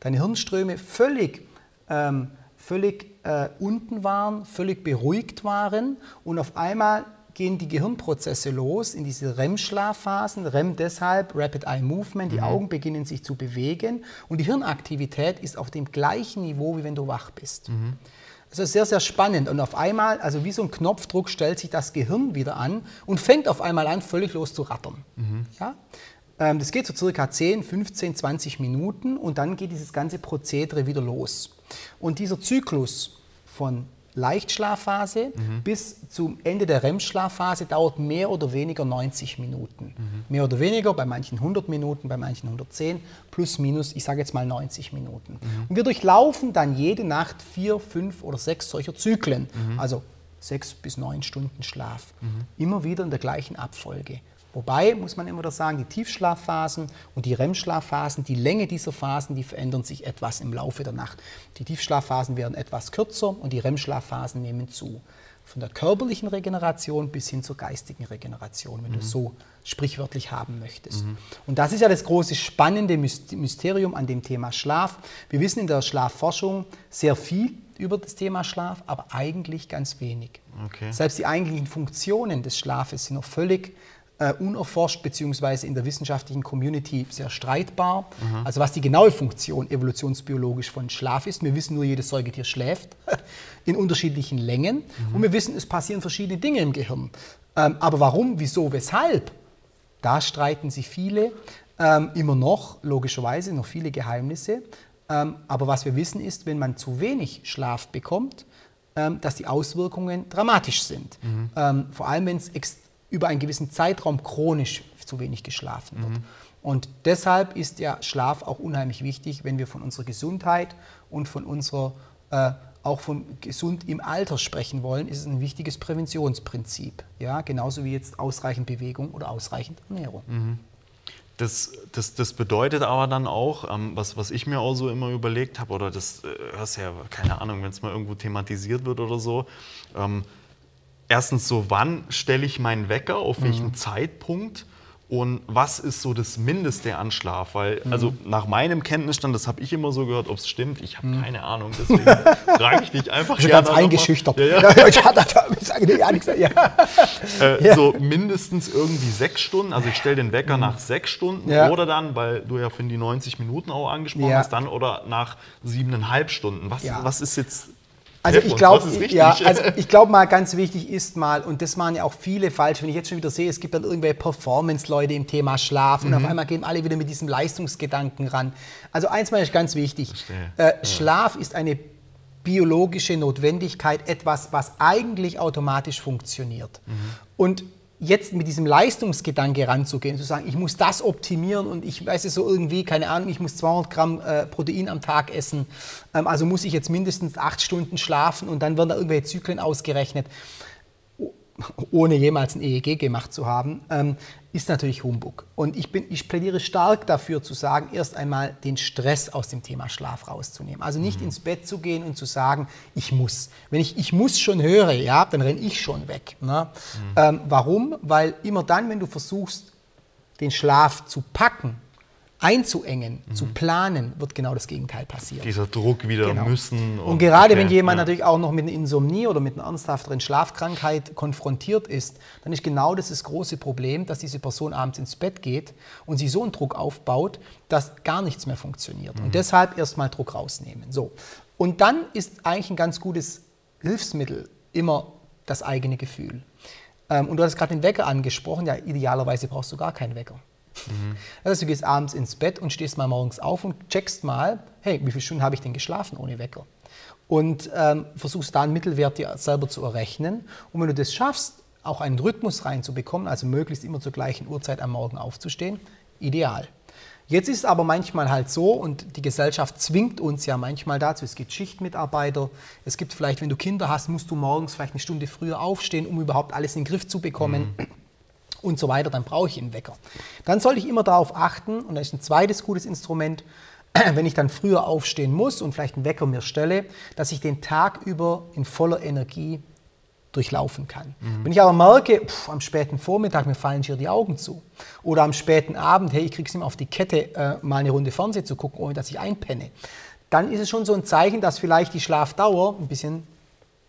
deine Hirnströme völlig ähm, völlig äh, unten waren, völlig beruhigt waren und auf einmal gehen die Gehirnprozesse los in diese REM-Schlafphasen. REM deshalb, Rapid Eye Movement, die mhm. Augen beginnen sich zu bewegen und die Hirnaktivität ist auf dem gleichen Niveau, wie wenn du wach bist. Mhm. Das ist sehr, sehr spannend. Und auf einmal, also wie so ein Knopfdruck, stellt sich das Gehirn wieder an und fängt auf einmal an, völlig los zu rattern. Mhm. Ja? Ähm, das geht so circa 10, 15, 20 Minuten und dann geht dieses ganze Prozedere wieder los. Und dieser Zyklus von Leichtschlafphase mhm. bis zum Ende der REM-Schlafphase dauert mehr oder weniger 90 Minuten. Mhm. Mehr oder weniger, bei manchen 100 Minuten, bei manchen 110, plus minus, ich sage jetzt mal 90 Minuten. Mhm. Und wir durchlaufen dann jede Nacht vier, fünf oder sechs solcher Zyklen, also sechs bis neun Stunden Schlaf, immer wieder in der gleichen Abfolge. Wobei, muss man immer wieder sagen, die Tiefschlafphasen und die REM-Schlafphasen, die Länge dieser Phasen, die verändern sich etwas im Laufe der Nacht. Die Tiefschlafphasen werden etwas kürzer und die REM-Schlafphasen nehmen zu. Von der körperlichen Regeneration bis hin zur geistigen Regeneration, wenn mhm. du so sprichwörtlich haben möchtest. Mhm. Und das ist ja das große spannende Mysterium an dem Thema Schlaf. Wir wissen in der Schlafforschung sehr viel über das Thema Schlaf, aber eigentlich ganz wenig. Okay. Selbst die eigentlichen Funktionen des Schlafes sind noch völlig äh, unerforscht bzw. in der wissenschaftlichen Community sehr streitbar. Mhm. Also was die genaue Funktion evolutionsbiologisch von Schlaf ist. Wir wissen nur, jedes Säugetier schläft <laughs> in unterschiedlichen Längen mhm. und wir wissen, es passieren verschiedene Dinge im Gehirn. Ähm, aber warum, wieso, weshalb? Da streiten sich viele. Ähm, immer noch, logischerweise, noch viele Geheimnisse. Ähm, aber was wir wissen ist, wenn man zu wenig Schlaf bekommt, ähm, dass die Auswirkungen dramatisch sind. Mhm. Ähm, vor allem, wenn es extrem über einen gewissen Zeitraum chronisch zu wenig geschlafen wird. Mhm. Und deshalb ist ja Schlaf auch unheimlich wichtig, wenn wir von unserer Gesundheit und von unserer äh, auch von gesund im Alter sprechen wollen, ist es ein wichtiges Präventionsprinzip. Ja, genauso wie jetzt ausreichend Bewegung oder ausreichend Ernährung. Mhm.
Das, das, das bedeutet aber dann auch, ähm, was, was ich mir auch so immer überlegt habe, oder das äh, hörst ja, keine Ahnung, wenn es mal irgendwo thematisiert wird oder so, ähm, erstens so, wann stelle ich meinen Wecker, auf welchen mhm. Zeitpunkt und was ist so das Mindeste an Schlaf? Weil, mhm. also nach meinem Kenntnisstand, das habe ich immer so gehört, ob es stimmt, ich habe mhm. keine Ahnung, deswegen <laughs> frage ich dich einfach
Schon ganz eingeschüchtert. <laughs> Ja, ja. ich
sage dir ja nichts. Ja. Äh, ja. So mindestens irgendwie sechs Stunden, also ich stelle den Wecker mhm. nach sechs Stunden oder dann, weil du ja für die 90 Minuten auch angesprochen hast, dann oder nach siebeneinhalb Stunden. Was, was ist jetzt
also ich glaube, ja, also <laughs> ich glaube mal ganz wichtig ist mal, und das machen ja auch viele falsch, wenn ich jetzt schon wieder sehe, es gibt dann irgendwelche Performance-Leute im Thema Schlaf mhm. und auf einmal gehen alle wieder mit diesem Leistungsgedanken ran. Also eins mal ist ganz wichtig, äh, ja. Schlaf ist eine biologische Notwendigkeit, etwas, was eigentlich automatisch funktioniert. Mhm. Und jetzt mit diesem Leistungsgedanke ranzugehen, zu sagen, ich muss das optimieren und ich weiß es so irgendwie, keine Ahnung, ich muss 200 Gramm äh, Protein am Tag essen, ähm, also muss ich jetzt mindestens acht Stunden schlafen und dann werden da irgendwelche Zyklen ausgerechnet ohne jemals ein EEG gemacht zu haben, ähm, ist natürlich Humbug. Und ich, bin, ich plädiere stark dafür zu sagen, erst einmal den Stress aus dem Thema Schlaf rauszunehmen. Also nicht mhm. ins Bett zu gehen und zu sagen, ich muss. Wenn ich ich muss schon höre, ja, dann renne ich schon weg. Ne? Mhm. Ähm, warum? Weil immer dann, wenn du versuchst, den Schlaf zu packen, einzuengen, mhm. zu planen, wird genau das Gegenteil passieren.
Dieser Druck wieder genau. müssen.
Und, und gerade okay, wenn jemand ja. natürlich auch noch mit einer Insomnie oder mit einer ernsthafteren Schlafkrankheit konfrontiert ist, dann ist genau das das große Problem, dass diese Person abends ins Bett geht und sich so einen Druck aufbaut, dass gar nichts mehr funktioniert. Mhm. Und deshalb erstmal Druck rausnehmen. So. Und dann ist eigentlich ein ganz gutes Hilfsmittel immer das eigene Gefühl. Ähm, und du hast gerade den Wecker angesprochen. Ja, idealerweise brauchst du gar keinen Wecker. Mhm. Heißt, du gehst abends ins Bett und stehst mal morgens auf und checkst mal, hey, wie viele Stunden habe ich denn geschlafen ohne Wecker? Und ähm, versuchst da einen Mittelwert dir selber zu errechnen. Und wenn du das schaffst, auch einen Rhythmus reinzubekommen, also möglichst immer zur gleichen Uhrzeit am Morgen aufzustehen, ideal. Jetzt ist es aber manchmal halt so, und die Gesellschaft zwingt uns ja manchmal dazu, es gibt Schichtmitarbeiter, es gibt vielleicht, wenn du Kinder hast, musst du morgens vielleicht eine Stunde früher aufstehen, um überhaupt alles in den Griff zu bekommen. Mhm und so weiter, dann brauche ich einen Wecker. Dann sollte ich immer darauf achten, und das ist ein zweites gutes Instrument, <clears throat> wenn ich dann früher aufstehen muss und vielleicht einen Wecker mir stelle, dass ich den Tag über in voller Energie durchlaufen kann. Mhm. Wenn ich aber merke, pff, am späten Vormittag, mir fallen hier die Augen zu, oder am späten Abend, hey, ich kriege es immer auf die Kette, äh, mal eine Runde Fernsehen zu gucken, ohne dass ich einpenne, dann ist es schon so ein Zeichen, dass vielleicht die Schlafdauer ein bisschen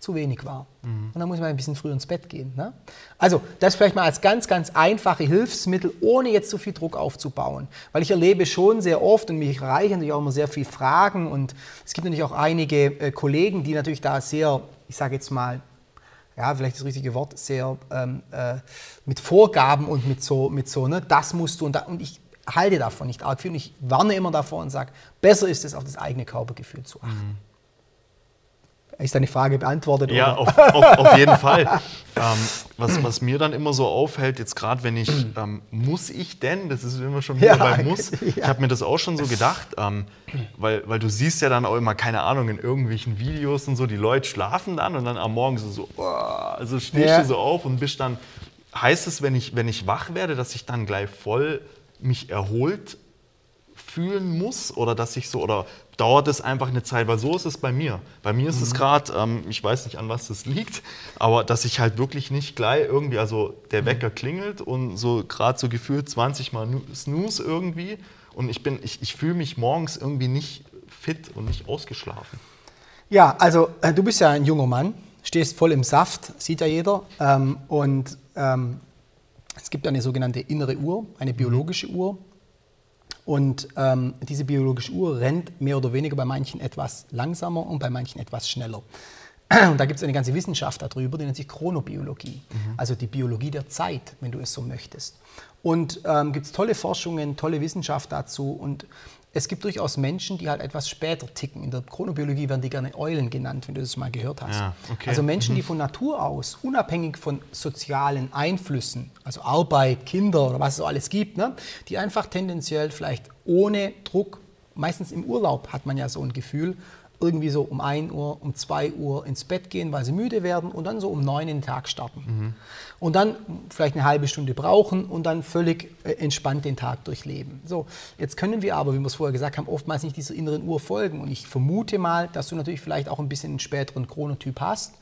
zu wenig war. Mhm. Und dann muss man ein bisschen früher ins Bett gehen. Ne? Also das vielleicht mal als ganz, ganz einfache Hilfsmittel, ohne jetzt so viel Druck aufzubauen. Weil ich erlebe schon sehr oft und mich erreichen natürlich auch immer sehr viele Fragen und es gibt natürlich auch einige äh, Kollegen, die natürlich da sehr, ich sage jetzt mal, ja, vielleicht das richtige Wort, sehr ähm, äh, mit Vorgaben und mit so, mit so, ne, das musst du und, da, und ich halte davon nicht arg viel und ich warne immer davor und sage, besser ist es, auf das eigene Körpergefühl zu achten. Mhm. Ist deine Frage beantwortet?
Ja, auf, auf, auf, jeden Fall. <laughs> ähm, was, was, mir dann immer so auffällt, jetzt gerade wenn ich, ähm, muss ich denn, das ist immer schon wieder <laughs> ja, bei Muss, ja. ich habe mir das auch schon so gedacht, ähm, weil, weil du siehst ja dann auch immer, keine Ahnung, in irgendwelchen Videos und so, die Leute schlafen dann und dann am Morgen so, so oh, also stehst ja. du so auf und bist dann, heißt es, wenn ich, wenn ich wach werde, dass ich dann gleich voll mich erholt fühlen muss oder dass ich so, oder dauert es einfach eine Zeit, weil so ist es bei mir. Bei mir ist mhm. es gerade, ähm, ich weiß nicht, an was das liegt, aber dass ich halt wirklich nicht gleich irgendwie, also der mhm. Wecker klingelt und so gerade so gefühlt 20 Mal Snooze irgendwie und ich bin, ich, ich fühle mich morgens irgendwie nicht fit und nicht ausgeschlafen.
Ja, also äh, du bist ja ein junger Mann, stehst voll im Saft, sieht ja jeder ähm, und ähm, es gibt eine sogenannte innere Uhr, eine biologische Uhr, und ähm, diese biologische Uhr rennt mehr oder weniger bei manchen etwas langsamer und bei manchen etwas schneller. <clears throat> Und da gibt es eine ganze Wissenschaft darüber, die nennt sich Chronobiologie, mhm. also die Biologie der Zeit, wenn du es so möchtest. Und ähm, gibt es tolle Forschungen, tolle Wissenschaft dazu. Und es gibt durchaus Menschen, die halt etwas später ticken. In der Chronobiologie werden die gerne Eulen genannt, wenn du das mal gehört hast. Ja, okay. Also Menschen, mhm. die von Natur aus, unabhängig von sozialen Einflüssen, also Arbeit, Kinder oder was es so alles gibt, ne, die einfach tendenziell vielleicht ohne Druck, meistens im Urlaub hat man ja so ein Gefühl, irgendwie so um 1 Uhr, um 2 Uhr ins Bett gehen, weil sie müde werden und dann so um 9 in den Tag starten. Mhm. Und dann vielleicht eine halbe Stunde brauchen und dann völlig äh, entspannt den Tag durchleben. So, jetzt können wir aber, wie wir es vorher gesagt haben, oftmals nicht dieser inneren Uhr folgen. Und ich vermute mal, dass du natürlich vielleicht auch ein bisschen einen späteren Chronotyp hast,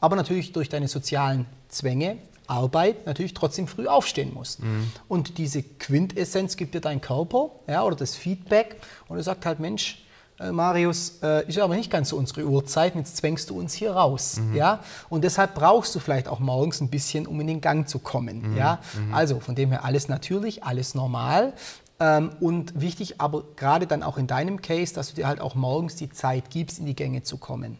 aber natürlich durch deine sozialen Zwänge Arbeit natürlich trotzdem früh aufstehen musst. Mhm. Und diese Quintessenz gibt dir dein Körper ja, oder das Feedback und er sagt halt, Mensch, äh, Marius, äh, ist aber nicht ganz so unsere Uhrzeit, jetzt zwängst du uns hier raus. Mhm. Ja? Und deshalb brauchst du vielleicht auch morgens ein bisschen, um in den Gang zu kommen. Mhm. Ja? Mhm. Also von dem her alles natürlich, alles normal. Ähm, und wichtig, aber gerade dann auch in deinem Case, dass du dir halt auch morgens die Zeit gibst, in die Gänge zu kommen.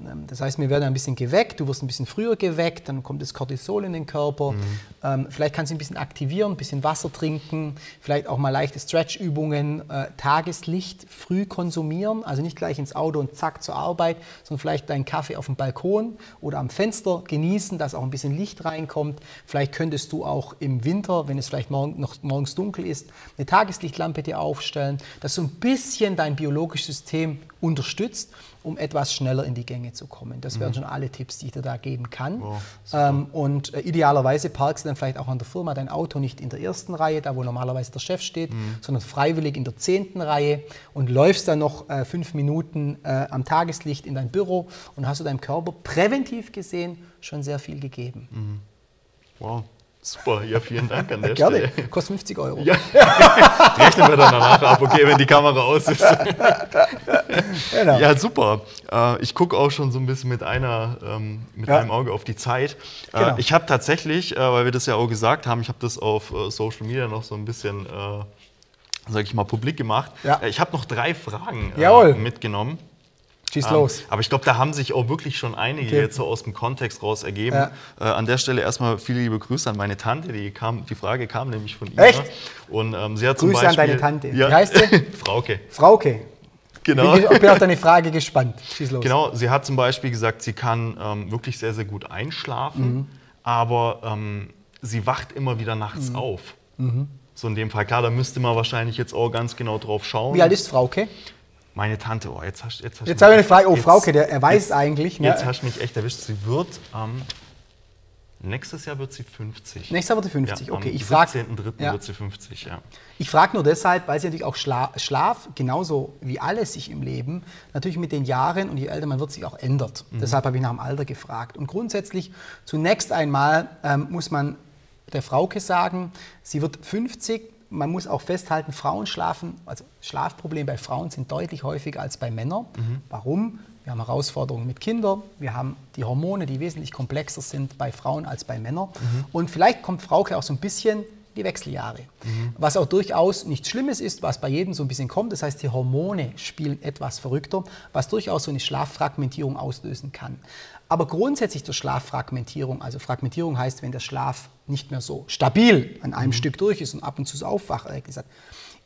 Ähm, das heißt, wir werden ein bisschen geweckt, du wirst ein bisschen früher geweckt, dann kommt das Cortisol in den Körper. Mhm. Ähm, vielleicht kannst du ein bisschen aktivieren, ein bisschen Wasser trinken, vielleicht auch mal leichte Stretch-Übungen, äh, Tageslicht früh konsumieren, also nicht gleich ins Auto und zack zur Arbeit, sondern vielleicht deinen Kaffee auf dem Balkon oder am Fenster genießen, dass auch ein bisschen Licht reinkommt. Vielleicht könntest du auch im Winter, wenn es vielleicht morgen, noch morgens dunkel ist, eine Tageslichtlampe dir aufstellen, dass so ein bisschen dein biologisches System unterstützt um etwas schneller in die Gänge zu kommen. Das wären mhm. schon alle Tipps, die ich dir da geben kann. Wow, ähm, und äh, idealerweise parkst du dann vielleicht auch an der Firma dein Auto nicht in der ersten Reihe, da wo normalerweise der Chef steht, mhm. sondern freiwillig in der zehnten Reihe und läufst dann noch äh, fünf Minuten äh, am Tageslicht in dein Büro und hast du deinem Körper präventiv gesehen schon sehr viel gegeben.
Mhm. Wow. Super, ja, vielen Dank an der
Gerne.
Stelle.
Kostet 50 Euro.
Ja. <laughs> Rechnen wir dann danach ab, okay, wenn die Kamera aus ist. <laughs> genau. Ja, super. Äh, ich gucke auch schon so ein bisschen mit, einer, ähm, mit ja. einem Auge auf die Zeit. Äh, genau. Ich habe tatsächlich, äh, weil wir das ja auch gesagt haben, ich habe das auf Social Media noch so ein bisschen, sage ich mal, publik gemacht. Ja. Ich habe noch drei Fragen mitgenommen.
Schieß ähm, los.
aber ich glaube, da haben sich auch wirklich schon einige okay. jetzt so aus dem Kontext raus ergeben. Ja. Äh, an der Stelle erstmal viele liebe Grüße an meine Tante. Die, kam, die Frage kam nämlich von ihr.
Echt?
Und ähm, sie hat
Grüße
zum Beispiel,
an deine Tante.
Ja, Wie heißt sie? <laughs> Frauke.
Frauke.
Genau.
Bin, ich bin auf deine Frage gespannt. Schieß los.
Genau, sie hat zum Beispiel gesagt, sie kann ähm, wirklich sehr, sehr gut einschlafen, mhm. aber ähm, sie wacht immer wieder nachts mhm. auf. Mhm. So in dem Fall, klar, da müsste man wahrscheinlich jetzt auch ganz genau drauf schauen.
Wie alt ist Frauke?
Meine Tante, oh, jetzt hast,
jetzt hast Jetzt habe ich eine Frage, oh, jetzt, Frauke, der, er weiß
jetzt,
eigentlich.
Ne? Jetzt hast du mich echt erwischt. Sie wird am. Ähm, nächstes Jahr wird sie 50.
Nächstes Jahr wird sie 50,
ja,
okay.
Am 17.03. Ja. wird sie 50, ja.
Ich frage nur deshalb, weil sie natürlich auch Schla Schlaf, genauso wie alles sich im Leben, natürlich mit den Jahren und je älter man wird, sich auch ändert. Mhm. Deshalb habe ich nach dem Alter gefragt. Und grundsätzlich, zunächst einmal ähm, muss man der Frauke sagen, sie wird 50 man muss auch festhalten, Frauen schlafen, also Schlafprobleme bei Frauen sind deutlich häufiger als bei Männern. Mhm. Warum? Wir haben Herausforderungen mit Kindern, wir haben die Hormone, die wesentlich komplexer sind bei Frauen als bei Männern. Mhm. Und vielleicht kommt Frauke auch so ein bisschen die Wechseljahre. Mhm. Was auch durchaus nichts Schlimmes ist, was bei jedem so ein bisschen kommt. Das heißt, die Hormone spielen etwas verrückter, was durchaus so eine Schlaffragmentierung auslösen kann. Aber grundsätzlich zur Schlaffragmentierung, also Fragmentierung heißt, wenn der Schlaf nicht mehr so stabil an einem mhm. Stück durch ist und ab und zu Aufwachereignis hat,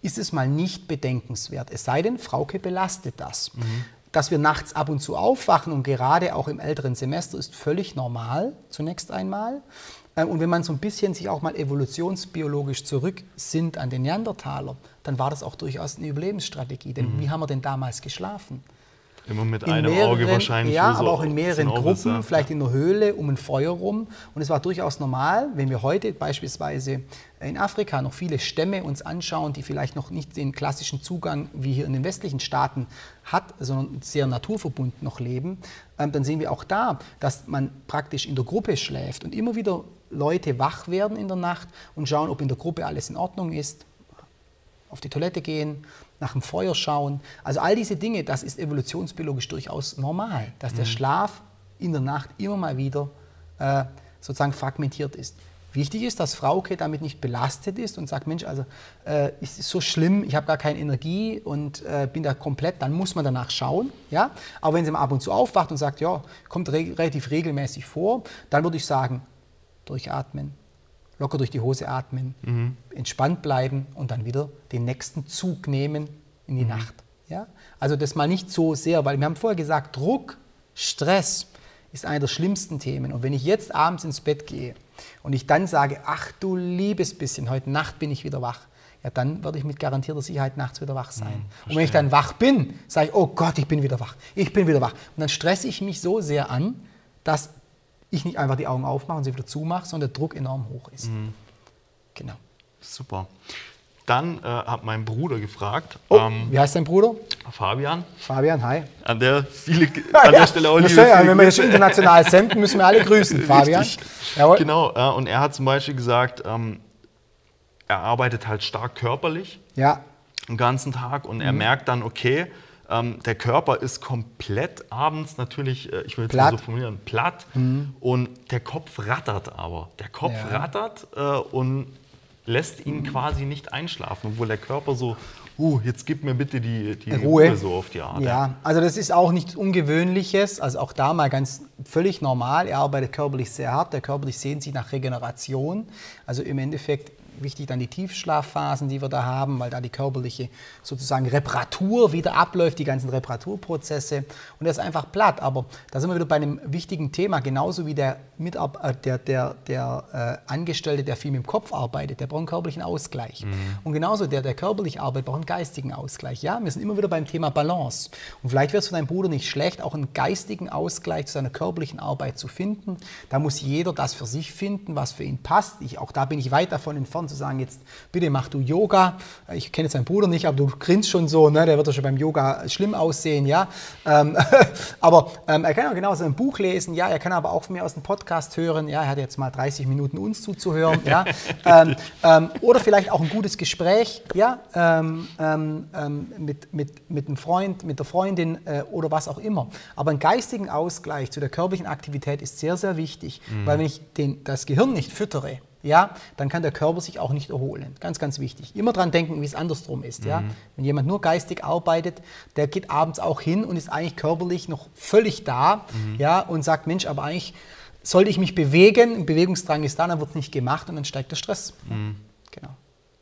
ist es mal nicht bedenkenswert. Es sei denn, Frauke belastet das. Mhm. Dass wir nachts ab und zu aufwachen und gerade auch im älteren Semester ist völlig normal, zunächst einmal. Ähm, und wenn man so ein bisschen sich auch mal evolutionsbiologisch zurücksinnt an den Neandertaler, dann war das auch durchaus eine Überlebensstrategie. Denn mhm. wie haben wir denn damals geschlafen?
Immer mit in einem mehreren, Auge wahrscheinlich.
Ja, aber auch in mehreren Gruppen, ist, vielleicht in der Höhle um ein Feuer rum. Und es war durchaus normal, wenn wir heute beispielsweise in Afrika noch viele Stämme uns anschauen, die vielleicht noch nicht den klassischen Zugang wie hier in den westlichen Staaten hat, sondern sehr naturverbunden noch leben, ähm, dann sehen wir auch da, dass man praktisch in der Gruppe schläft und immer wieder Leute wach werden in der Nacht und schauen, ob in der Gruppe alles in Ordnung ist, auf die Toilette gehen, nach dem Feuer schauen. Also all diese Dinge, das ist evolutionsbiologisch durchaus normal, dass der mhm. Schlaf in der Nacht immer mal wieder äh, sozusagen fragmentiert ist. Wichtig ist, dass Frauke damit nicht belastet ist und sagt, Mensch, also äh, ist so schlimm, ich habe gar keine Energie und äh, bin da komplett, dann muss man danach schauen. Ja? Aber wenn sie mal ab und zu aufwacht und sagt, ja, kommt re relativ regelmäßig vor, dann würde ich sagen, durchatmen, locker durch die Hose atmen, mhm. entspannt bleiben und dann wieder den nächsten Zug nehmen in die mhm. Nacht. Ja? Also das mal nicht so sehr, weil wir haben vorher gesagt, Druck, Stress ist einer der schlimmsten Themen. Und wenn ich jetzt abends ins Bett gehe und ich dann sage, ach du liebes bisschen, heute Nacht bin ich wieder wach, ja, dann werde ich mit garantierter Sicherheit nachts wieder wach sein. Mhm, und wenn ich dann wach bin, sage ich, oh Gott, ich bin wieder wach, ich bin wieder wach. Und dann stresse ich mich so sehr an, dass ich nicht einfach die Augen aufmache und sie wieder zumache, sondern der Druck enorm hoch ist. Mhm.
Genau. Super. Dann äh, hat mein Bruder gefragt.
Oh, ähm, wie heißt dein Bruder?
Fabian.
Fabian, hi.
An der, viele, <laughs> an der Stelle auch liebe
ja, Wenn wir das international senden, müssen wir alle grüßen, <laughs> Fabian.
Jawohl. Genau, äh, und er hat zum Beispiel gesagt, ähm, er arbeitet halt stark körperlich.
Ja.
Den ganzen Tag und er mhm. merkt dann, okay, ähm, der Körper ist komplett abends natürlich, äh, ich will jetzt platt. mal so formulieren, platt. Mhm. Und der Kopf rattert aber. Der Kopf ja. rattert äh, und lässt ihn quasi nicht einschlafen, obwohl der Körper so, uh, jetzt gib mir bitte die, die
Ruhe.
Ruhe so auf die Art.
Ja, also das ist auch nichts Ungewöhnliches, also auch da mal ganz völlig normal. Er arbeitet körperlich sehr hart, der körperlich sehnt sich nach Regeneration. Also im Endeffekt wichtig dann die Tiefschlafphasen, die wir da haben, weil da die körperliche sozusagen Reparatur wieder abläuft, die ganzen Reparaturprozesse. Und er ist einfach platt. Aber da sind wir wieder bei einem wichtigen Thema, genauso wie der, Mitab äh, der, der, der äh, Angestellte, der viel mit dem Kopf arbeitet, der braucht einen körperlichen Ausgleich. Mhm. Und genauso der, der körperlich arbeitet, braucht einen geistigen Ausgleich. Ja, wir sind immer wieder beim Thema Balance. Und vielleicht wäre es für deinen Bruder nicht schlecht, auch einen geistigen Ausgleich zu seiner körperlichen Arbeit zu finden. Da muss jeder das für sich finden, was für ihn passt. Ich, auch da bin ich weit davon entfernt zu sagen, jetzt bitte mach du Yoga. Ich kenne jetzt deinen Bruder nicht, aber du grinst schon so, ne? der wird ja schon beim Yoga schlimm aussehen, ja. Ähm, <laughs> aber ähm, er kann auch genauso ein Buch lesen, ja, er kann aber auch von mir aus einen Podcast hören, ja, er hat jetzt mal 30 Minuten uns zuzuhören, ja. <laughs> ähm, ähm, oder vielleicht auch ein gutes Gespräch, ja, ähm, ähm, mit, mit, mit einem Freund, mit der Freundin äh, oder was auch immer. Aber einen geistigen Ausgleich zu der körperlichen Aktivität ist sehr, sehr wichtig, mhm. weil wenn ich den, das Gehirn nicht füttere, ja, dann kann der Körper sich auch nicht erholen. Ganz, ganz wichtig. Immer dran denken, wie es andersrum ist. Mhm. Ja. Wenn jemand nur geistig arbeitet, der geht abends auch hin und ist eigentlich körperlich noch völlig da mhm. ja, und sagt, Mensch, aber eigentlich sollte ich mich bewegen, ein Bewegungsdrang ist da, dann wird es nicht gemacht und dann steigt der Stress. Mhm.
Genau.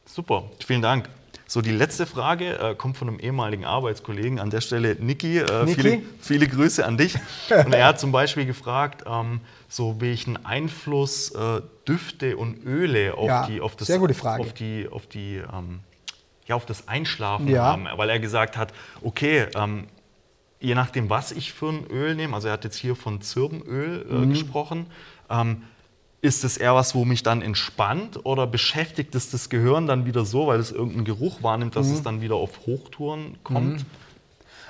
Super, vielen Dank. So, die letzte Frage äh, kommt von einem ehemaligen Arbeitskollegen. An der Stelle, Niki, äh, Niki? Viele, viele, Grüße an dich. <laughs> Und er hat zum Beispiel gefragt, ähm, so welchen Einfluss äh, Düfte und Öle auf
ja,
die, auf das,
sehr gute Frage.
auf die, auf die, ähm, ja, auf das Einschlafen ja. haben, weil er gesagt hat, okay, ähm, je nachdem, was ich für ein Öl nehme, also er hat jetzt hier von Zirbenöl äh, mhm. gesprochen, ähm, ist es eher was, wo mich dann entspannt oder beschäftigt es das Gehirn dann wieder so, weil es irgendeinen Geruch wahrnimmt, dass mhm. es dann wieder auf Hochtouren kommt? Mhm.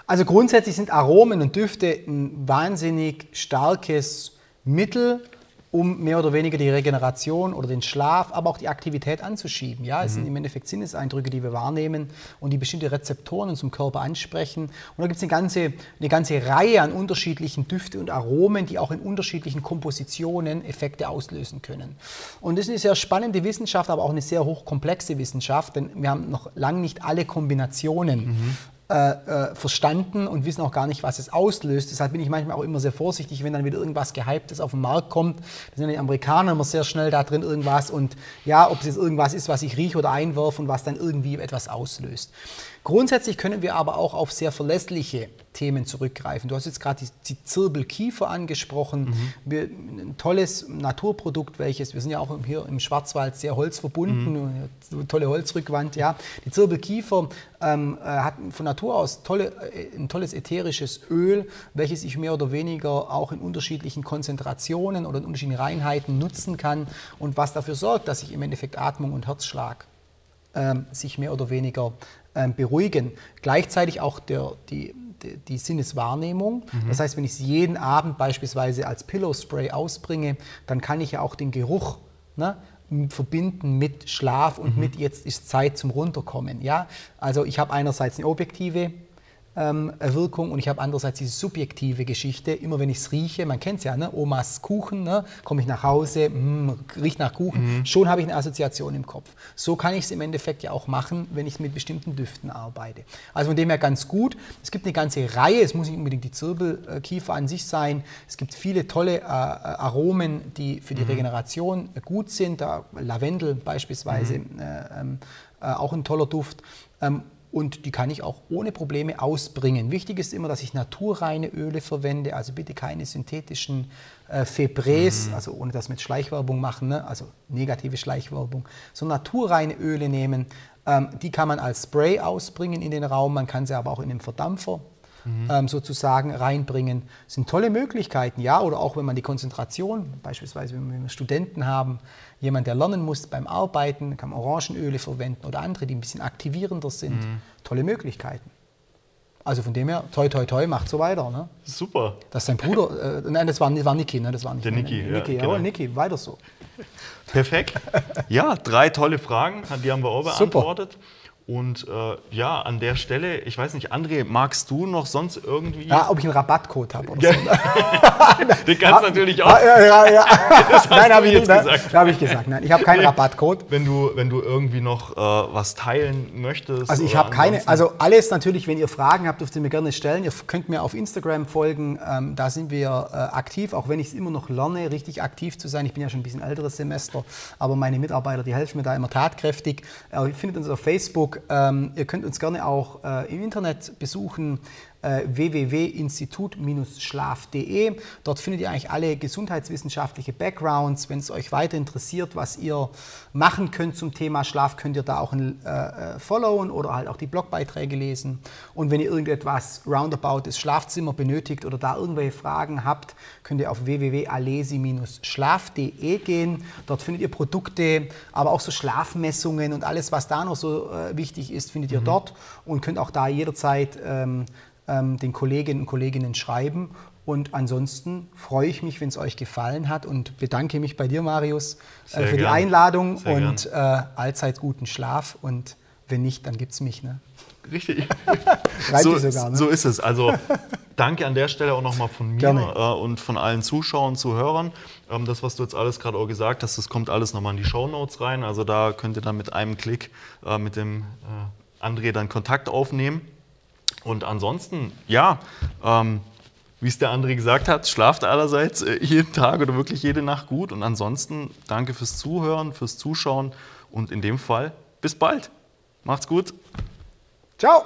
Also grundsätzlich sind Aromen und Düfte ein wahnsinnig starkes Mittel, um mehr oder weniger die Regeneration oder den Schlaf, aber auch die Aktivität anzuschieben. Ja, es mhm. sind im Endeffekt Sinneseindrücke, die wir wahrnehmen und die bestimmte Rezeptoren in unserem Körper ansprechen. Und da gibt es eine ganze, eine ganze Reihe an unterschiedlichen Düfte und Aromen, die auch in unterschiedlichen Kompositionen Effekte auslösen können. Und das ist eine sehr spannende Wissenschaft, aber auch eine sehr hochkomplexe Wissenschaft, denn wir haben noch lange nicht alle Kombinationen mhm. Äh, äh, verstanden und wissen auch gar nicht, was es auslöst. Deshalb bin ich manchmal auch immer sehr vorsichtig, wenn dann wieder irgendwas Gehyptes auf den Markt kommt. Da sind die Amerikaner immer sehr schnell da drin irgendwas und ja, ob es jetzt irgendwas ist, was ich rieche oder einwerfe und was dann irgendwie etwas auslöst. Grundsätzlich können wir aber auch auf sehr verlässliche Themen zurückgreifen. Du hast jetzt gerade die, die Zirbelkiefer angesprochen. Mhm. Wir, ein tolles Naturprodukt, welches, wir sind ja auch hier im Schwarzwald sehr holzverbunden, mhm. tolle Holzrückwand. Ja. Die Zirbelkiefer ähm, äh, hat von Natur aus tolle, äh, ein tolles ätherisches Öl, welches ich mehr oder weniger auch in unterschiedlichen Konzentrationen oder in unterschiedlichen Reinheiten nutzen kann und was dafür sorgt, dass ich im Endeffekt Atmung und Herzschlag ähm, sich mehr oder weniger beruhigen. Gleichzeitig auch der, die, die, die Sinneswahrnehmung. Mhm. Das heißt, wenn ich es jeden Abend beispielsweise als Pillow Spray ausbringe, dann kann ich ja auch den Geruch ne, verbinden mit Schlaf und mhm. mit jetzt ist Zeit zum Runterkommen. Ja? Also ich habe einerseits eine objektive ähm, Wirkung und ich habe andererseits diese subjektive Geschichte. Immer wenn ich es rieche, man kennt es ja, ne? Omas Kuchen, ne? komme ich nach Hause, mh, riecht nach Kuchen, mhm. schon habe ich eine Assoziation im Kopf. So kann ich es im Endeffekt ja auch machen, wenn ich mit bestimmten Düften arbeite. Also von dem her ganz gut. Es gibt eine ganze Reihe, es muss nicht unbedingt die Zirbelkiefer an sich sein. Es gibt viele tolle äh, Aromen, die für die mhm. Regeneration gut sind. Da Lavendel beispielsweise, mhm. äh, ähm, äh, auch ein toller Duft. Ähm, und die kann ich auch ohne Probleme ausbringen. Wichtig ist immer, dass ich naturreine Öle verwende, also bitte keine synthetischen äh, Febrés, mhm. also ohne dass wir jetzt Schleichwerbung machen, ne? also negative Schleichwerbung, sondern naturreine Öle nehmen. Ähm, die kann man als Spray ausbringen in den Raum, man kann sie aber auch in den Verdampfer mhm. ähm, sozusagen reinbringen. Das sind tolle Möglichkeiten, ja, oder auch wenn man die Konzentration, beispielsweise wenn wir Studenten haben, jemand, der lernen muss beim Arbeiten, kann Orangenöle verwenden oder andere, die ein bisschen aktivierender sind. Mhm. Tolle Möglichkeiten. Also von dem her, toi, toi, toi, macht so weiter. Ne?
Super.
Das ist sein Bruder, <laughs> äh, nein, das war, war Niki, ne? das war nicht
Der Niki,
ja. Niki, jawohl, genau. Niki, weiter so.
Perfekt. Ja, drei tolle Fragen, die haben wir auch beantwortet. Super. Und äh, ja, an der Stelle, ich weiß nicht, André, magst du noch sonst irgendwie.
Ja, ob ich einen Rabattcode habe oder so. <laughs>
Den kannst du natürlich auch.
Ah, ja, ja, ja. <laughs> Nein, habe ich
jetzt
nicht.
gesagt.
Habe ich gesagt. Nein, ich habe keinen Rabattcode.
Wenn du, wenn du irgendwie noch äh, was teilen möchtest.
Also ich habe keine, also alles natürlich, wenn ihr Fragen habt, dürft ihr mir gerne stellen. Ihr könnt mir auf Instagram folgen, ähm, da sind wir äh, aktiv, auch wenn ich es immer noch lerne, richtig aktiv zu sein. Ich bin ja schon ein bisschen älteres Semester, aber meine Mitarbeiter, die helfen mir da immer tatkräftig. Äh, ihr findet uns auf Facebook, ähm, ihr könnt uns gerne auch äh, im Internet besuchen, äh, www.institut-schlaf.de. Dort findet ihr eigentlich alle gesundheitswissenschaftliche Backgrounds. Wenn es euch weiter interessiert, was ihr machen könnt zum Thema Schlaf, könnt ihr da auch ein äh, äh, followen oder halt auch die Blogbeiträge lesen. Und wenn ihr irgendetwas roundabout das Schlafzimmer benötigt oder da irgendwelche Fragen habt, könnt ihr auf www.alesi-schlaf.de gehen. Dort findet ihr Produkte, aber auch so Schlafmessungen und alles, was da noch so äh, wichtig ist, findet ihr dort und könnt auch da jederzeit ähm, den Kolleginnen und Kolleginnen schreiben. Und ansonsten freue ich mich, wenn es euch gefallen hat und bedanke mich bei dir, Marius,
Sehr
äh, für die
gern.
Einladung
Sehr
und äh, allzeit guten Schlaf. Und wenn nicht, dann gibt es mich. Ne?
Richtig. <laughs> So,
sogar, ne?
so ist es. Also danke an der Stelle auch nochmal von mir äh, und von allen Zuschauern, Zuhörern. Ähm, das, was du jetzt alles gerade auch gesagt hast, das kommt alles nochmal in die Shownotes rein. Also da könnt ihr dann mit einem Klick äh, mit dem äh, André dann Kontakt aufnehmen. Und ansonsten, ja, ähm, wie es der André gesagt hat, schlaft allerseits äh, jeden Tag oder wirklich jede Nacht gut. Und ansonsten danke fürs Zuhören, fürs Zuschauen und in dem Fall bis bald. Macht's gut.
Ciao!